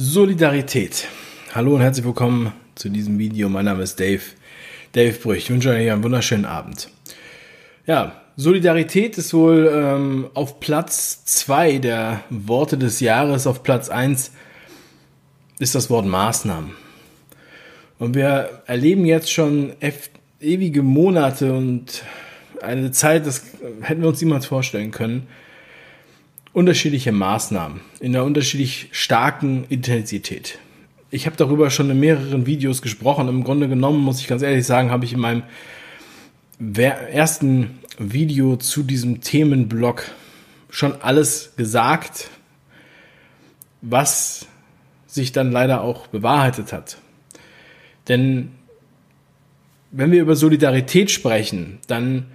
Solidarität. Hallo und herzlich willkommen zu diesem Video. Mein Name ist Dave. Dave Brüch. Ich wünsche euch einen wunderschönen Abend. Ja, Solidarität ist wohl ähm, auf Platz 2 der Worte des Jahres. Auf Platz 1 ist das Wort Maßnahmen. Und wir erleben jetzt schon ewige Monate und eine Zeit, das hätten wir uns niemals vorstellen können, unterschiedliche Maßnahmen in einer unterschiedlich starken Intensität. Ich habe darüber schon in mehreren Videos gesprochen. Im Grunde genommen, muss ich ganz ehrlich sagen, habe ich in meinem ersten Video zu diesem Themenblock schon alles gesagt, was sich dann leider auch bewahrheitet hat. Denn wenn wir über Solidarität sprechen, dann,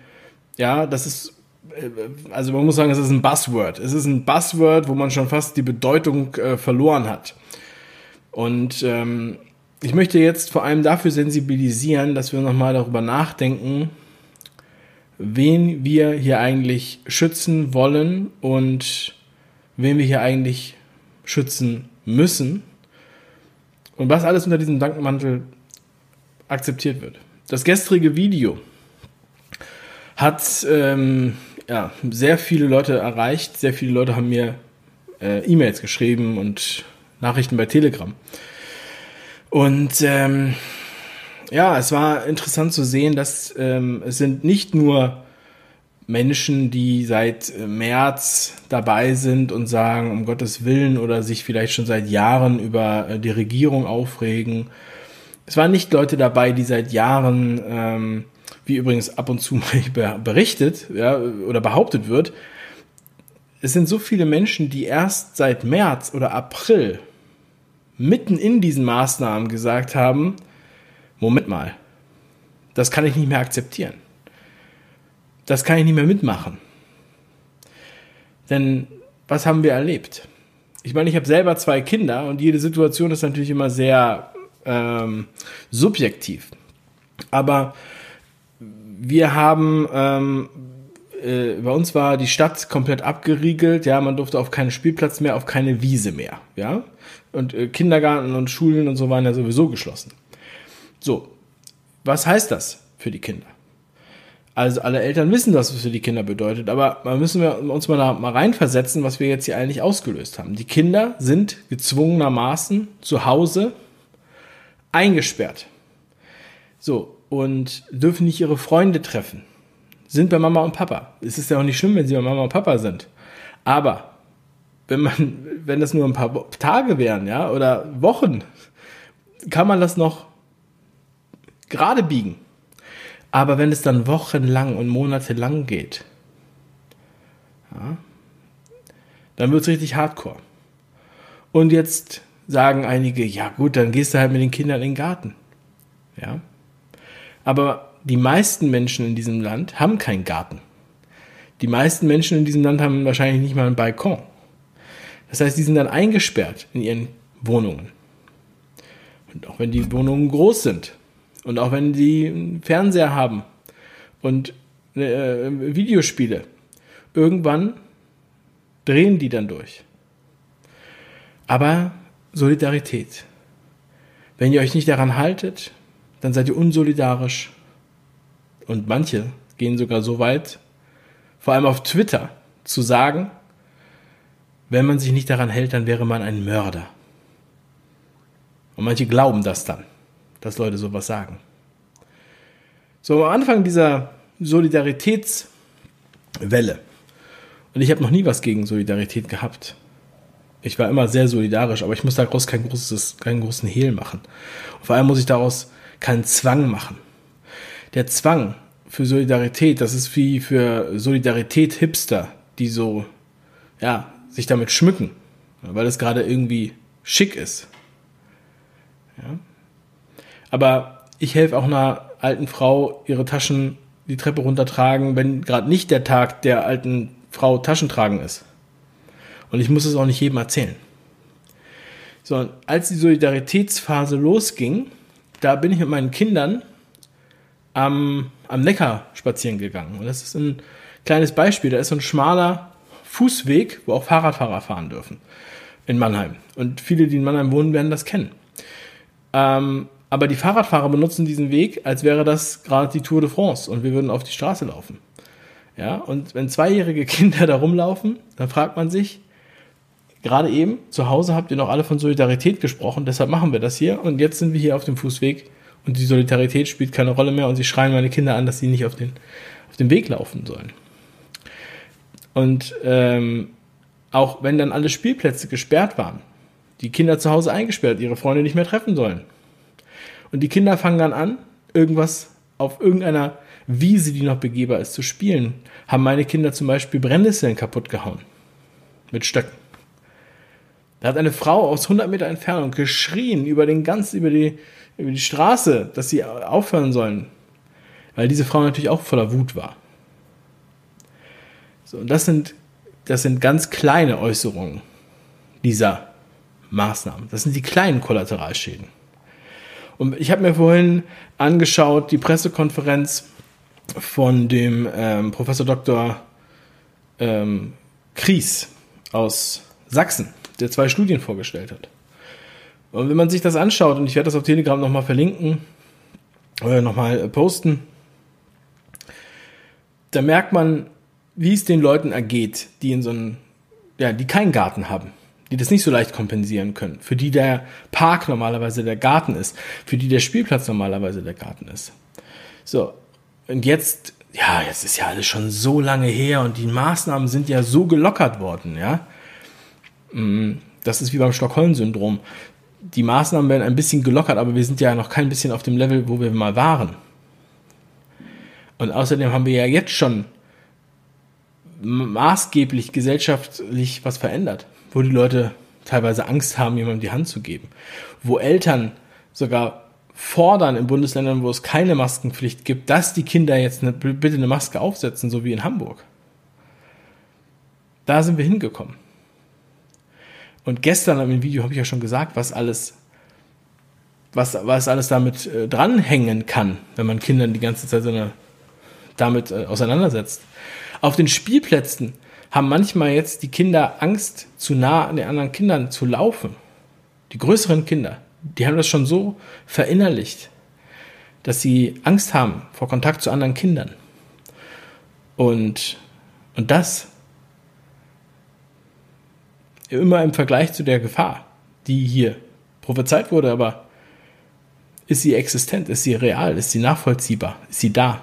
ja, das ist, also man muss sagen, es ist ein Buzzword. Es ist ein Buzzword, wo man schon fast die Bedeutung äh, verloren hat. Und ähm, ich möchte jetzt vor allem dafür sensibilisieren, dass wir nochmal darüber nachdenken, wen wir hier eigentlich schützen wollen und wen wir hier eigentlich schützen müssen und was alles unter diesem Dankmantel akzeptiert wird. Das gestrige Video hat ähm, ja, sehr viele Leute erreicht. Sehr viele Leute haben mir äh, E-Mails geschrieben und Nachrichten bei Telegram. Und ähm, ja, es war interessant zu sehen, dass ähm, es sind nicht nur Menschen, die seit März dabei sind und sagen, um Gottes Willen oder sich vielleicht schon seit Jahren über äh, die Regierung aufregen es waren nicht Leute dabei, die seit Jahren, ähm, wie übrigens ab und zu mal berichtet ja, oder behauptet wird, es sind so viele Menschen, die erst seit März oder April mitten in diesen Maßnahmen gesagt haben, Moment mal, das kann ich nicht mehr akzeptieren. Das kann ich nicht mehr mitmachen. Denn was haben wir erlebt? Ich meine, ich habe selber zwei Kinder und jede Situation ist natürlich immer sehr ähm, subjektiv. Aber wir haben, ähm, äh, bei uns war die Stadt komplett abgeriegelt, ja, man durfte auf keinen Spielplatz mehr, auf keine Wiese mehr, ja. Und äh, Kindergarten und Schulen und so waren ja sowieso geschlossen. So, was heißt das für die Kinder? Also alle Eltern wissen, was es für die Kinder bedeutet, aber man müssen wir uns mal da mal reinversetzen, was wir jetzt hier eigentlich ausgelöst haben. Die Kinder sind gezwungenermaßen zu Hause eingesperrt. So, und dürfen nicht ihre Freunde treffen. Sind bei Mama und Papa. Es ist ja auch nicht schlimm, wenn sie bei Mama und Papa sind. Aber wenn man, wenn das nur ein paar Tage wären, ja, oder Wochen, kann man das noch gerade biegen. Aber wenn es dann wochenlang und monatelang geht, ja, dann wird es richtig hardcore. Und jetzt sagen einige, ja gut, dann gehst du halt mit den Kindern in den Garten. Ja. Aber die meisten Menschen in diesem Land haben keinen Garten. Die meisten Menschen in diesem Land haben wahrscheinlich nicht mal einen Balkon. Das heißt, die sind dann eingesperrt in ihren Wohnungen. Und auch wenn die Wohnungen groß sind und auch wenn die einen Fernseher haben und äh, Videospiele, irgendwann drehen die dann durch. Aber Solidarität. Wenn ihr euch nicht daran haltet, dann seid ihr unsolidarisch. Und manche gehen sogar so weit, vor allem auf Twitter, zu sagen, wenn man sich nicht daran hält, dann wäre man ein Mörder. Und manche glauben das dann, dass Leute sowas sagen. So am Anfang dieser Solidaritätswelle, und ich habe noch nie was gegen Solidarität gehabt, ich war immer sehr solidarisch, aber ich muss daraus kein großes, keinen großen Hehl machen. Und vor allem muss ich daraus keinen Zwang machen. Der Zwang für Solidarität, das ist wie für Solidarität Hipster, die so, ja, sich damit schmücken, weil es gerade irgendwie schick ist. Ja. Aber ich helfe auch einer alten Frau, ihre Taschen die Treppe runtertragen, wenn gerade nicht der Tag der alten Frau Taschentragen ist. Und ich muss es auch nicht jedem erzählen. So, als die Solidaritätsphase losging, da bin ich mit meinen Kindern am, am Neckar spazieren gegangen. Und das ist ein kleines Beispiel. Da ist so ein schmaler Fußweg, wo auch Fahrradfahrer fahren dürfen. in Mannheim. Und viele, die in Mannheim wohnen, werden das kennen. Ähm, aber die Fahrradfahrer benutzen diesen Weg, als wäre das gerade die Tour de France und wir würden auf die Straße laufen. Ja, und wenn zweijährige Kinder da rumlaufen, dann fragt man sich, gerade eben, zu Hause habt ihr noch alle von Solidarität gesprochen, deshalb machen wir das hier und jetzt sind wir hier auf dem Fußweg und die Solidarität spielt keine Rolle mehr und sie schreien meine Kinder an, dass sie nicht auf den, auf den Weg laufen sollen. Und ähm, auch wenn dann alle Spielplätze gesperrt waren, die Kinder zu Hause eingesperrt, ihre Freunde nicht mehr treffen sollen. Und die Kinder fangen dann an, irgendwas auf irgendeiner Wiese, die noch begehbar ist, zu spielen. Haben meine Kinder zum Beispiel Brennnesseln kaputt gehauen. Mit Stöcken. Da hat eine Frau aus 100 Meter Entfernung geschrien über den ganzen, über die, über die Straße, dass sie aufhören sollen. Weil diese Frau natürlich auch voller Wut war. So, und das sind, das sind ganz kleine Äußerungen dieser Maßnahmen. Das sind die kleinen Kollateralschäden. Und ich habe mir vorhin angeschaut, die Pressekonferenz von dem ähm, Professor Dr. Ähm, Kries aus Sachsen, der zwei Studien vorgestellt hat. Und wenn man sich das anschaut, und ich werde das auf Telegram nochmal verlinken oder nochmal posten, da merkt man, wie es den Leuten ergeht, die in so einem, ja, die keinen Garten haben, die das nicht so leicht kompensieren können, für die der Park normalerweise der Garten ist, für die der Spielplatz normalerweise der Garten ist. So, und jetzt, ja, jetzt ist ja alles schon so lange her und die Maßnahmen sind ja so gelockert worden, ja. Mm, das ist wie beim Stockholm-Syndrom. Die Maßnahmen werden ein bisschen gelockert, aber wir sind ja noch kein bisschen auf dem Level, wo wir mal waren. Und außerdem haben wir ja jetzt schon maßgeblich gesellschaftlich was verändert, wo die Leute teilweise Angst haben, jemandem die Hand zu geben, wo Eltern sogar fordern in Bundesländern, wo es keine Maskenpflicht gibt, dass die Kinder jetzt eine, bitte eine Maske aufsetzen, so wie in Hamburg. Da sind wir hingekommen. Und gestern im Video habe ich ja schon gesagt, was alles, was, was alles damit äh, dranhängen kann, wenn man Kindern die ganze Zeit so eine, damit äh, auseinandersetzt. Auf den Spielplätzen haben manchmal jetzt die Kinder Angst, zu nah an den anderen Kindern zu laufen. Die größeren Kinder, die haben das schon so verinnerlicht, dass sie Angst haben vor Kontakt zu anderen Kindern. Und, und das immer im Vergleich zu der Gefahr, die hier prophezeit wurde, aber ist sie existent, ist sie real, ist sie nachvollziehbar, ist sie da?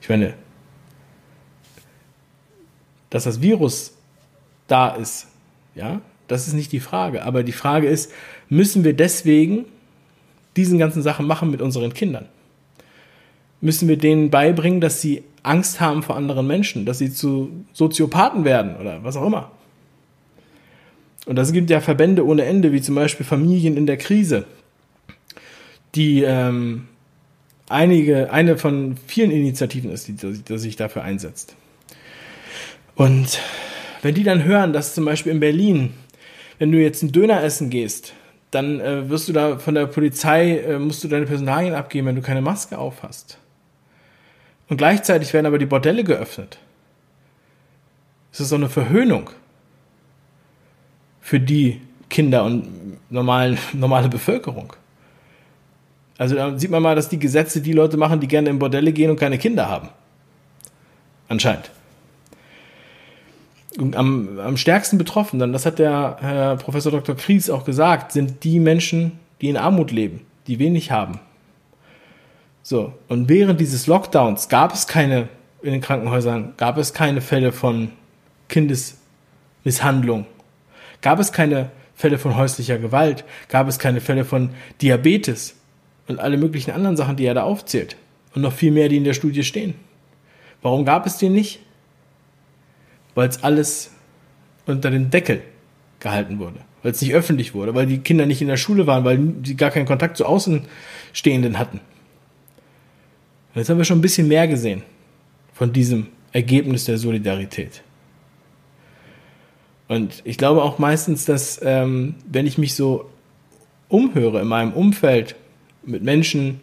Ich meine, dass das Virus da ist, ja, das ist nicht die Frage. Aber die Frage ist, müssen wir deswegen diesen ganzen Sachen machen mit unseren Kindern? Müssen wir denen beibringen, dass sie Angst haben vor anderen Menschen, dass sie zu Soziopathen werden oder was auch immer? Und das gibt ja Verbände ohne Ende, wie zum Beispiel Familien in der Krise, die ähm, einige, eine von vielen Initiativen ist, die, die sich dafür einsetzt. Und wenn die dann hören, dass zum Beispiel in Berlin, wenn du jetzt einen Döner essen gehst, dann äh, wirst du da von der Polizei, äh, musst du deine Personalien abgeben, wenn du keine Maske auf hast. Und gleichzeitig werden aber die Bordelle geöffnet. Es ist so eine Verhöhnung für die Kinder und normalen, normale Bevölkerung. Also da sieht man mal, dass die Gesetze die Leute machen, die gerne in Bordelle gehen und keine Kinder haben. Anscheinend am, am stärksten betroffen, dann, das hat der Herr Professor Dr. Kries auch gesagt, sind die Menschen, die in Armut leben, die wenig haben. So, und während dieses Lockdowns gab es keine, in den Krankenhäusern, gab es keine Fälle von Kindesmisshandlung, gab es keine Fälle von häuslicher Gewalt, gab es keine Fälle von Diabetes und alle möglichen anderen Sachen, die er da aufzählt. Und noch viel mehr, die in der Studie stehen. Warum gab es die nicht? weil es alles unter den Deckel gehalten wurde, weil es nicht öffentlich wurde, weil die Kinder nicht in der Schule waren, weil sie gar keinen Kontakt zu Außenstehenden hatten. Jetzt haben wir schon ein bisschen mehr gesehen von diesem Ergebnis der Solidarität. Und ich glaube auch meistens, dass ähm, wenn ich mich so umhöre in meinem Umfeld mit Menschen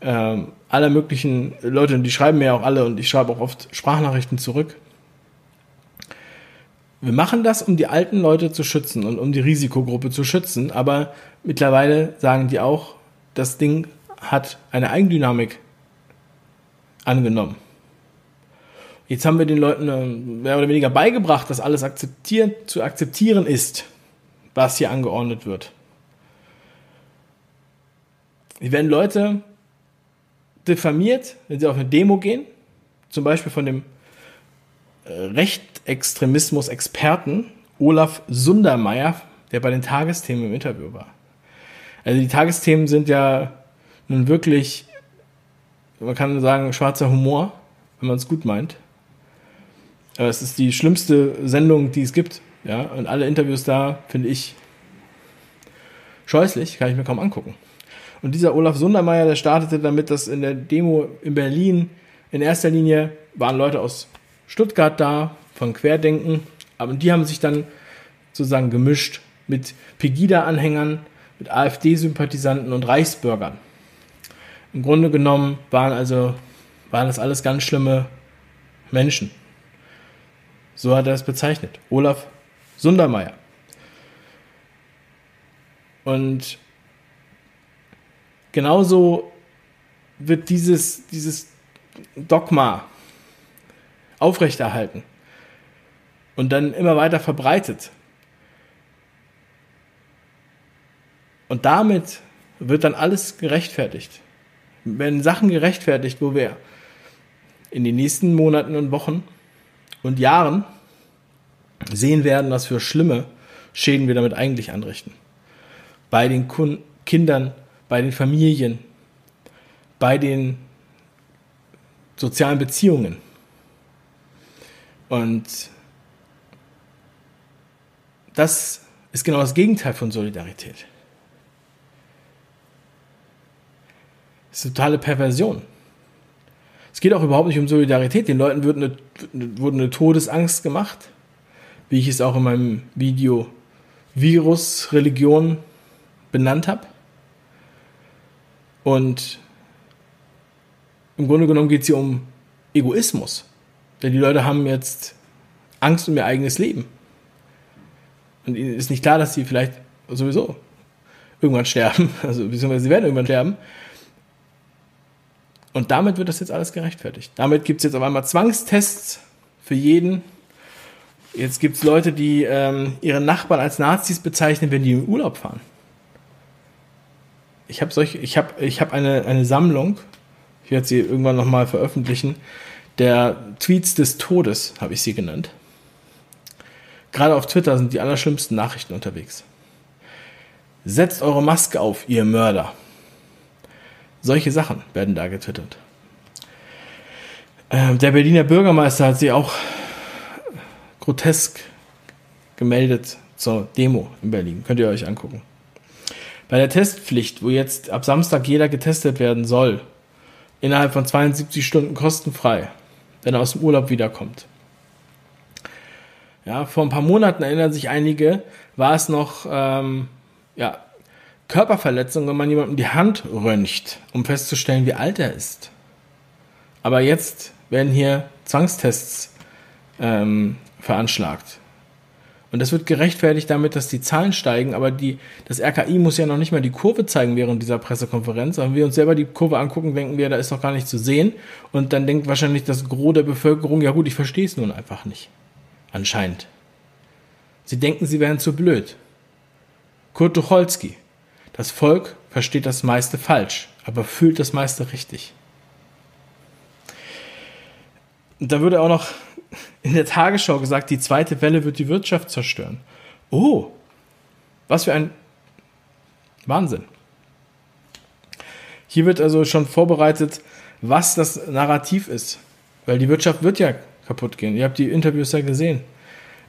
ähm, aller möglichen Leute, und die schreiben mir auch alle und ich schreibe auch oft Sprachnachrichten zurück, wir machen das, um die alten Leute zu schützen und um die Risikogruppe zu schützen, aber mittlerweile sagen die auch, das Ding hat eine Eigendynamik angenommen. Jetzt haben wir den Leuten äh, mehr oder weniger beigebracht, dass alles akzeptieren, zu akzeptieren ist, was hier angeordnet wird. Hier werden Leute diffamiert, wenn sie auf eine Demo gehen, zum Beispiel von dem äh, Rechtsextremismus-Experten Olaf Sundermeier, der bei den Tagesthemen im Interview war. Also die Tagesthemen sind ja nun wirklich, man kann sagen, schwarzer Humor, wenn man es gut meint. Es ist die schlimmste Sendung, die es gibt. Ja, und alle Interviews da finde ich scheußlich, kann ich mir kaum angucken. Und dieser Olaf Sundermeier, der startete damit, dass in der Demo in Berlin in erster Linie waren Leute aus Stuttgart da, von Querdenken, aber die haben sich dann sozusagen gemischt mit Pegida-Anhängern, mit AfD-Sympathisanten und Reichsbürgern. Im Grunde genommen waren also, waren das alles ganz schlimme Menschen. So hat er es bezeichnet. Olaf Sundermeier. Und genauso wird dieses, dieses Dogma aufrechterhalten und dann immer weiter verbreitet. Und damit wird dann alles gerechtfertigt. Wenn Sachen gerechtfertigt, wo wir in den nächsten Monaten und Wochen und Jahren sehen werden, was für schlimme Schäden wir damit eigentlich anrichten. Bei den Kindern, bei den Familien, bei den sozialen Beziehungen. Und das ist genau das Gegenteil von Solidarität. Das ist totale Perversion. Es geht auch überhaupt nicht um Solidarität. Den Leuten wird eine, wurde eine Todesangst gemacht, wie ich es auch in meinem Video Virus Religion benannt habe. Und im Grunde genommen geht es hier um Egoismus. Denn die Leute haben jetzt Angst um ihr eigenes Leben. Und ihnen ist nicht klar, dass sie vielleicht sowieso irgendwann sterben, also beziehungsweise sie werden irgendwann sterben. Und damit wird das jetzt alles gerechtfertigt. Damit gibt es jetzt auf einmal Zwangstests für jeden. Jetzt gibt es Leute, die ähm, ihre Nachbarn als Nazis bezeichnen, wenn die in Urlaub fahren. Ich habe solche, ich habe, ich habe eine, eine Sammlung. Ich werde sie irgendwann nochmal veröffentlichen. Der Tweets des Todes habe ich sie genannt. Gerade auf Twitter sind die allerschlimmsten Nachrichten unterwegs. Setzt eure Maske auf, ihr Mörder. Solche Sachen werden da getwittert. Ähm, der Berliner Bürgermeister hat sie auch grotesk gemeldet zur Demo in Berlin. Könnt ihr euch angucken. Bei der Testpflicht, wo jetzt ab Samstag jeder getestet werden soll, innerhalb von 72 Stunden kostenfrei, wenn er aus dem Urlaub wiederkommt. Ja, vor ein paar Monaten erinnern sich einige, war es noch ähm, ja, Körperverletzung, wenn man jemandem die Hand röntgt, um festzustellen, wie alt er ist. Aber jetzt werden hier Zwangstests ähm, veranschlagt. Und das wird gerechtfertigt damit, dass die Zahlen steigen, aber die, das RKI muss ja noch nicht mal die Kurve zeigen während dieser Pressekonferenz. Wenn wir uns selber die Kurve angucken, denken wir, da ist noch gar nicht zu sehen. Und dann denkt wahrscheinlich das Gros der Bevölkerung, ja gut, ich verstehe es nun einfach nicht. Anscheinend. Sie denken, sie wären zu blöd. Kurt Tucholsky. Das Volk versteht das meiste falsch, aber fühlt das meiste richtig. Da würde auch noch in der Tagesschau gesagt, die zweite Welle wird die Wirtschaft zerstören. Oh, was für ein Wahnsinn. Hier wird also schon vorbereitet, was das Narrativ ist. Weil die Wirtschaft wird ja kaputt gehen. Ihr habt die Interviews ja gesehen.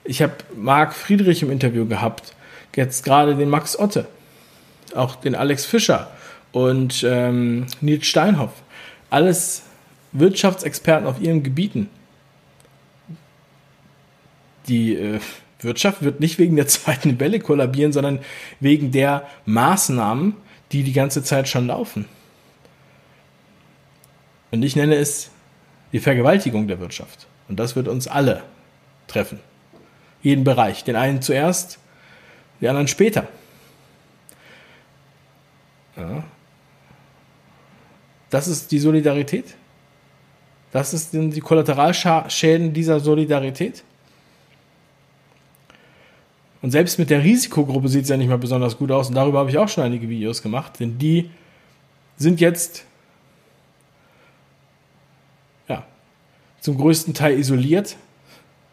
Ich habe Marc Friedrich im Interview gehabt, jetzt gerade den Max Otte, auch den Alex Fischer und ähm, Nils Steinhoff. Alles Wirtschaftsexperten auf ihren Gebieten. Die äh, Wirtschaft wird nicht wegen der zweiten Welle kollabieren, sondern wegen der Maßnahmen, die die ganze Zeit schon laufen. Und ich nenne es die Vergewaltigung der Wirtschaft. Und das wird uns alle treffen. jeden Bereich. Den einen zuerst, die anderen später. Ja. Das ist die Solidarität. Das sind die Kollateralschäden dieser Solidarität. Und selbst mit der Risikogruppe sieht es ja nicht mal besonders gut aus. Und darüber habe ich auch schon einige Videos gemacht. Denn die sind jetzt ja, zum größten Teil isoliert,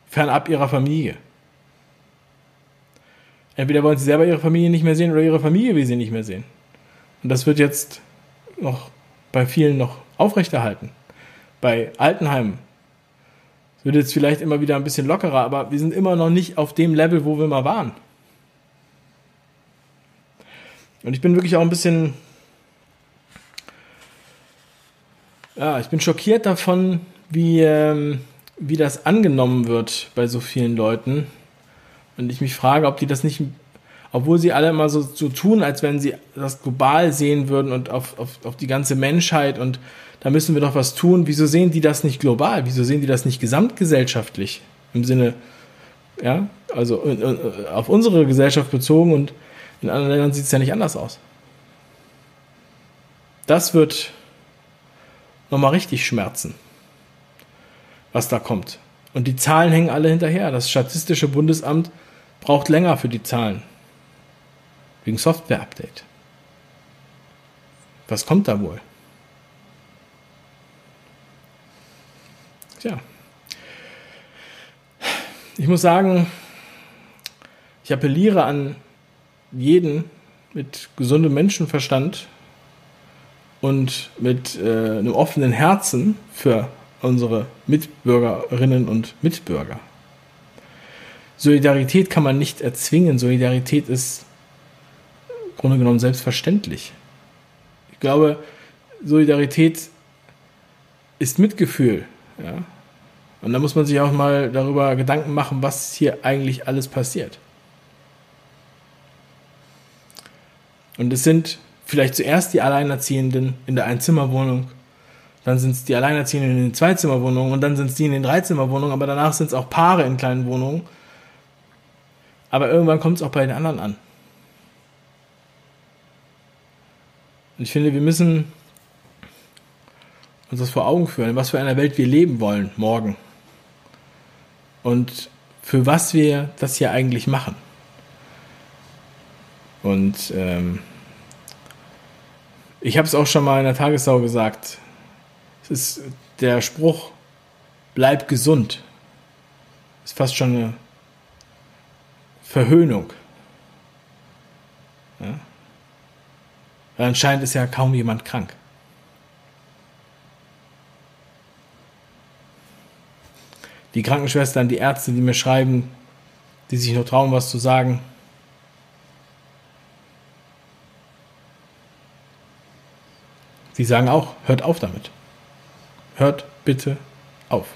fernab ihrer Familie. Entweder wollen sie selber ihre Familie nicht mehr sehen oder ihre Familie will sie nicht mehr sehen. Und das wird jetzt noch bei vielen noch aufrechterhalten. Bei Altenheimen wird jetzt vielleicht immer wieder ein bisschen lockerer, aber wir sind immer noch nicht auf dem Level, wo wir mal waren. Und ich bin wirklich auch ein bisschen, ja, ich bin schockiert davon, wie, ähm, wie das angenommen wird bei so vielen Leuten. Und ich mich frage, ob die das nicht, obwohl sie alle immer so, so tun, als wenn sie das global sehen würden und auf, auf, auf die ganze Menschheit und da müssen wir doch was tun. Wieso sehen die das nicht global? Wieso sehen die das nicht gesamtgesellschaftlich? Im Sinne, ja, also auf unsere Gesellschaft bezogen und in anderen Ländern sieht es ja nicht anders aus. Das wird nochmal richtig schmerzen, was da kommt. Und die Zahlen hängen alle hinterher. Das Statistische Bundesamt braucht länger für die Zahlen. Wegen Software-Update. Was kommt da wohl? Tja. Ich muss sagen, ich appelliere an jeden mit gesundem Menschenverstand und mit äh, einem offenen Herzen für unsere Mitbürgerinnen und Mitbürger. Solidarität kann man nicht erzwingen. Solidarität ist Grunde genommen selbstverständlich. Ich glaube, Solidarität ist Mitgefühl. Ja? Und da muss man sich auch mal darüber Gedanken machen, was hier eigentlich alles passiert. Und es sind vielleicht zuerst die Alleinerziehenden in der Einzimmerwohnung, dann sind es die Alleinerziehenden in den Zweizimmerwohnungen und dann sind es die in den Dreizimmerwohnungen, aber danach sind es auch Paare in kleinen Wohnungen. Aber irgendwann kommt es auch bei den anderen an. Und ich finde, wir müssen uns das vor Augen führen, in was für einer Welt wir leben wollen morgen. Und für was wir das hier eigentlich machen. Und ähm, ich habe es auch schon mal in der Tagessau gesagt. Es ist der Spruch, bleib gesund. Ist fast schon eine Verhöhnung. Anscheinend ist ja kaum jemand krank. die Krankenschwestern, die Ärzte, die mir schreiben, die sich noch trauen, was zu sagen. Die sagen auch, hört auf damit. Hört bitte auf.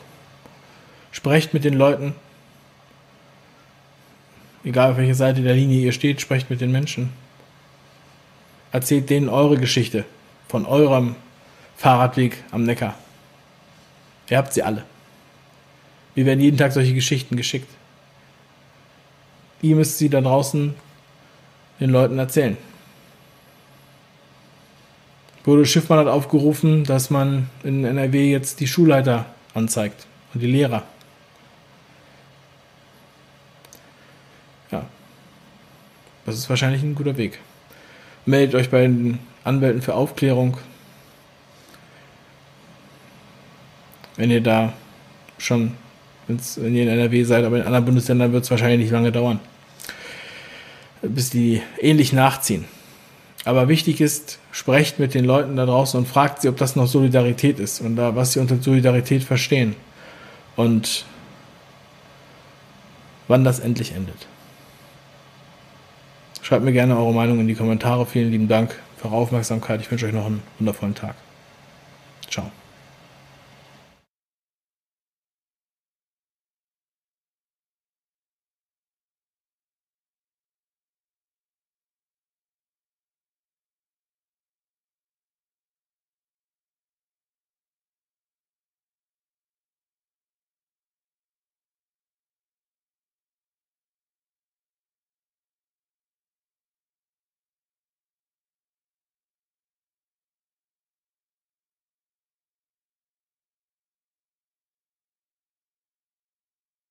Sprecht mit den Leuten. Egal auf welcher Seite der Linie ihr steht, sprecht mit den Menschen. Erzählt denen eure Geschichte von eurem Fahrradweg am Neckar. Ihr habt sie alle. Mir werden jeden Tag solche Geschichten geschickt. Ihr müsst sie da draußen den Leuten erzählen. Bodo Schiffmann hat aufgerufen, dass man in NRW jetzt die Schulleiter anzeigt und die Lehrer. Ja, das ist wahrscheinlich ein guter Weg. Meldet euch bei den Anwälten für Aufklärung, wenn ihr da schon wenn ihr in NRW seid, aber in anderen Bundesländern wird es wahrscheinlich nicht lange dauern, bis die ähnlich nachziehen. Aber wichtig ist, sprecht mit den Leuten da draußen und fragt sie, ob das noch Solidarität ist und da, was sie unter Solidarität verstehen und wann das endlich endet. Schreibt mir gerne eure Meinung in die Kommentare. Vielen lieben Dank für eure Aufmerksamkeit. Ich wünsche euch noch einen wundervollen Tag. Ciao.